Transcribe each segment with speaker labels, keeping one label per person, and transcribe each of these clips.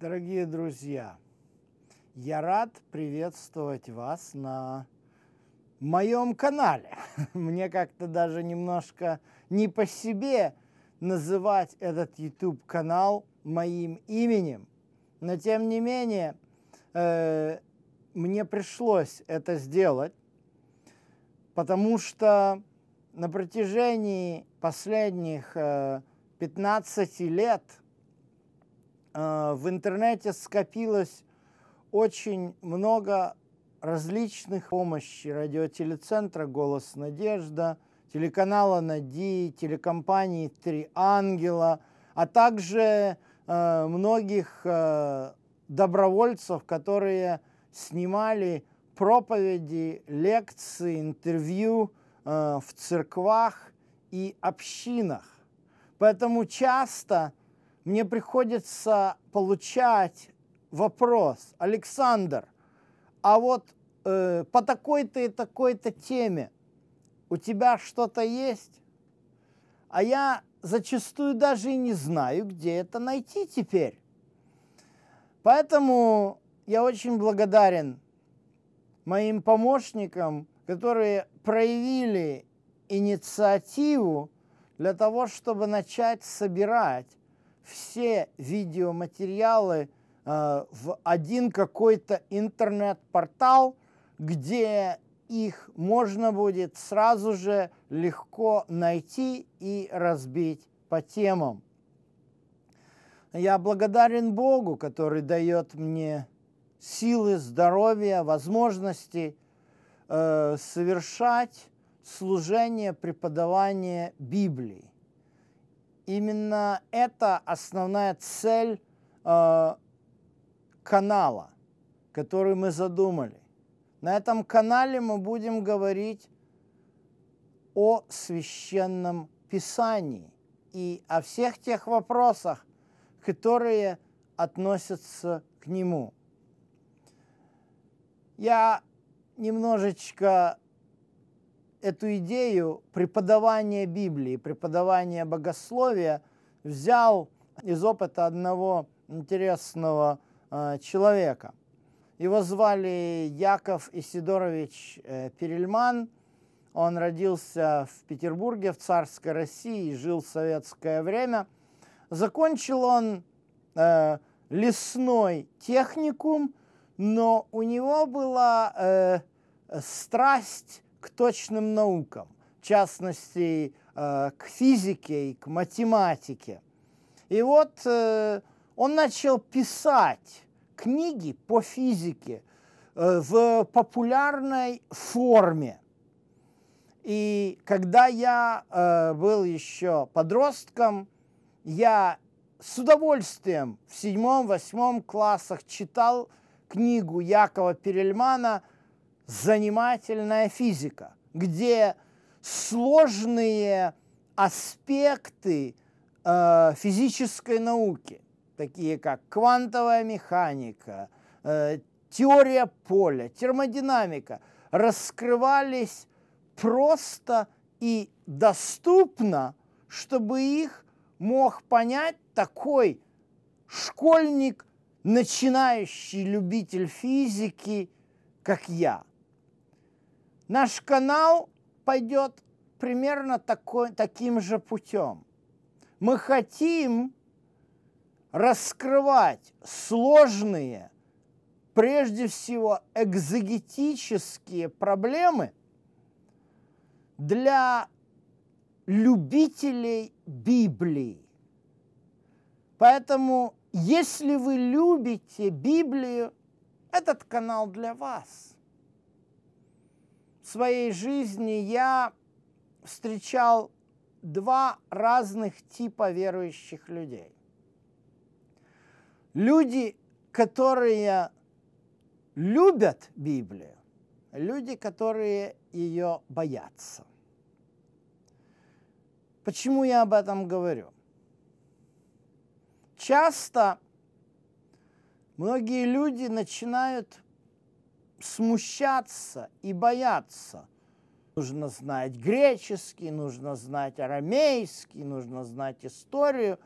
Speaker 1: Дорогие друзья, я рад приветствовать вас на моем канале. Мне как-то даже немножко не по себе называть этот YouTube канал моим именем, но тем не менее э, мне пришлось это сделать, потому что на протяжении последних э, 15 лет в интернете скопилось очень много различных помощи радиотелецентра «Голос Надежда», телеканала «Нади», телекомпании «Три ангела», а также э, многих э, добровольцев, которые снимали проповеди, лекции, интервью э, в церквах и общинах. Поэтому часто мне приходится получать вопрос, Александр, а вот э, по такой-то и такой-то теме у тебя что-то есть? А я зачастую даже и не знаю, где это найти теперь. Поэтому я очень благодарен моим помощникам, которые проявили инициативу для того, чтобы начать собирать все видеоматериалы э, в один какой-то интернет-портал, где их можно будет сразу же легко найти и разбить по темам. Я благодарен Богу, который дает мне силы, здоровья, возможности э, совершать служение, преподавание Библии. Именно это основная цель э, канала, который мы задумали. На этом канале мы будем говорить о священном писании и о всех тех вопросах, которые относятся к нему. Я немножечко эту идею преподавания Библии, преподавания богословия взял из опыта одного интересного э, человека. Его звали Яков Исидорович э, Перельман. Он родился в Петербурге, в царской России, жил в советское время. Закончил он э, лесной техникум, но у него была э, страсть к точным наукам, в частности, э, к физике и к математике. И вот э, он начал писать книги по физике э, в популярной форме. И когда я был еще подростком, я с удовольствием в седьмом-восьмом классах читал книгу Якова Перельмана занимательная физика, где сложные аспекты э, физической науки, такие как квантовая механика, э, теория поля, термодинамика, раскрывались просто и доступно, чтобы их мог понять такой школьник, начинающий любитель физики, как я – Наш канал пойдет примерно такой, таким же путем. Мы хотим раскрывать сложные, прежде всего экзогетические проблемы для любителей Библии. Поэтому, если вы любите Библию, этот канал для вас – своей жизни я встречал два разных типа верующих людей. Люди, которые любят Библию, люди, которые ее боятся. Почему я об этом говорю? Часто многие люди начинают смущаться и бояться. Нужно знать греческий, нужно знать арамейский, нужно знать историю.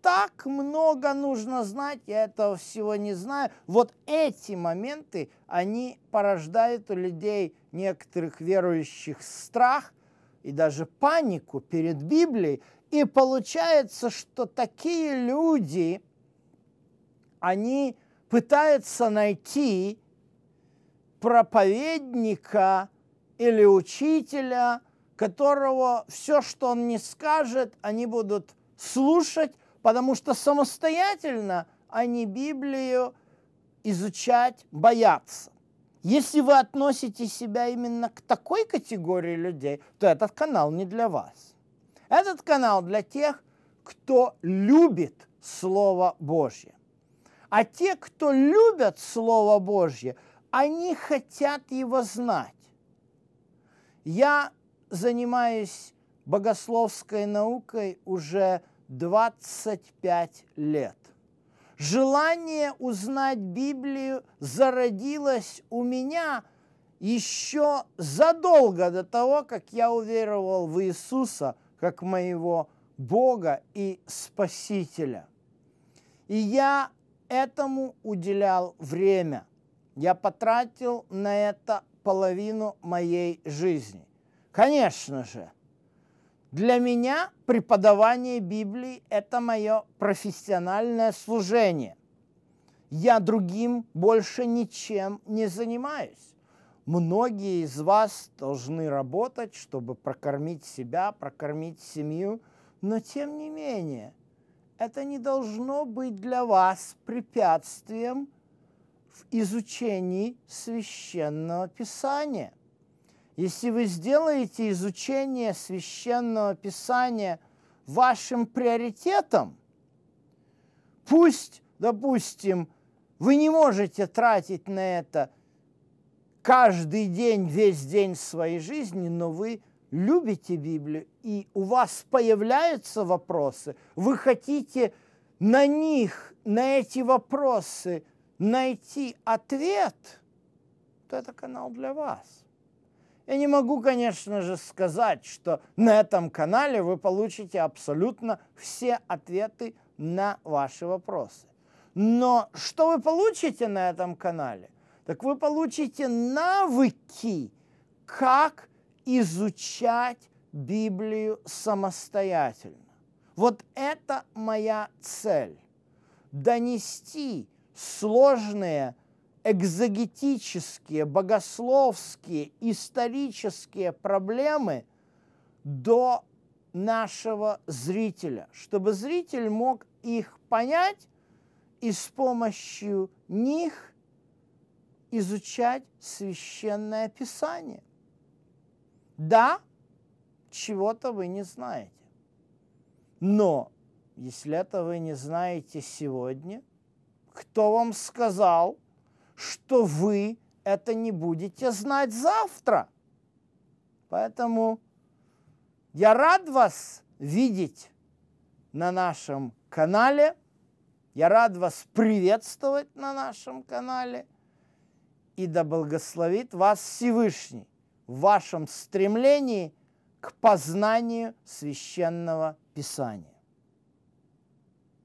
Speaker 1: так много нужно знать, я этого всего не знаю. Вот эти моменты, они порождают у людей некоторых верующих страх и даже панику перед Библией. И получается, что такие люди, они пытаются найти проповедника или учителя, которого все, что он не скажет, они будут слушать, потому что самостоятельно они Библию изучать боятся. Если вы относите себя именно к такой категории людей, то этот канал не для вас. Этот канал для тех, кто любит Слово Божье. А те, кто любят Слово Божье, они хотят его знать. Я занимаюсь богословской наукой уже 25 лет. Желание узнать Библию зародилось у меня еще задолго до того, как я уверовал в Иисуса как моего Бога и Спасителя. И я этому уделял время. Я потратил на это половину моей жизни. Конечно же, для меня преподавание Библии – это мое профессиональное служение. Я другим больше ничем не занимаюсь. Многие из вас должны работать, чтобы прокормить себя, прокормить семью, но тем не менее, это не должно быть для вас препятствием в изучении священного писания. Если вы сделаете изучение священного писания вашим приоритетом, пусть, допустим, вы не можете тратить на это каждый день, весь день своей жизни, но вы любите Библию, и у вас появляются вопросы, вы хотите на них, на эти вопросы найти ответ, то это канал для вас. Я не могу, конечно же, сказать, что на этом канале вы получите абсолютно все ответы на ваши вопросы. Но что вы получите на этом канале? Так вы получите навыки, как изучать Библию самостоятельно. Вот это моя цель. Донести сложные экзогетические, богословские, исторические проблемы до нашего зрителя, чтобы зритель мог их понять и с помощью них изучать священное писание. Да, чего-то вы не знаете. Но если это вы не знаете сегодня, кто вам сказал – что вы это не будете знать завтра. Поэтому я рад вас видеть на нашем канале. Я рад вас приветствовать на нашем канале. И да благословит вас Всевышний в вашем стремлении к познанию священного Писания.